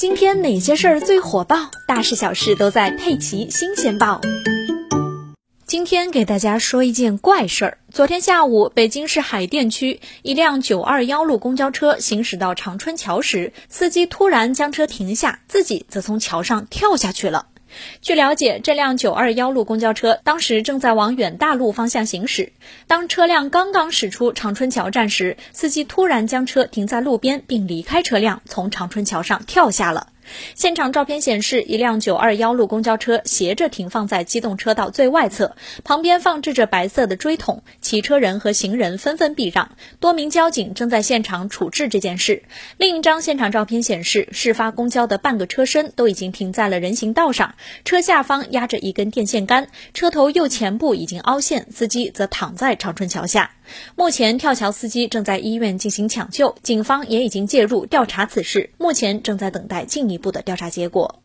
今天哪些事儿最火爆？大事小事都在《佩奇新鲜报》。今天给大家说一件怪事儿。昨天下午，北京市海淀区一辆九二幺路公交车行驶到长春桥时，司机突然将车停下，自己则从桥上跳下去了。据了解，这辆921路公交车当时正在往远大路方向行驶。当车辆刚刚驶出长春桥站时，司机突然将车停在路边，并离开车辆，从长春桥上跳下了。现场照片显示，一辆九二幺路公交车斜着停放在机动车道最外侧，旁边放置着白色的锥桶，骑车人和行人纷纷避让。多名交警正在现场处置这件事。另一张现场照片显示，事发公交的半个车身都已经停在了人行道上，车下方压着一根电线杆，车头右前部已经凹陷，司机则躺在长春桥下。目前跳桥司机正在医院进行抢救，警方也已经介入调查此事，目前正在等待进一步的调查结果。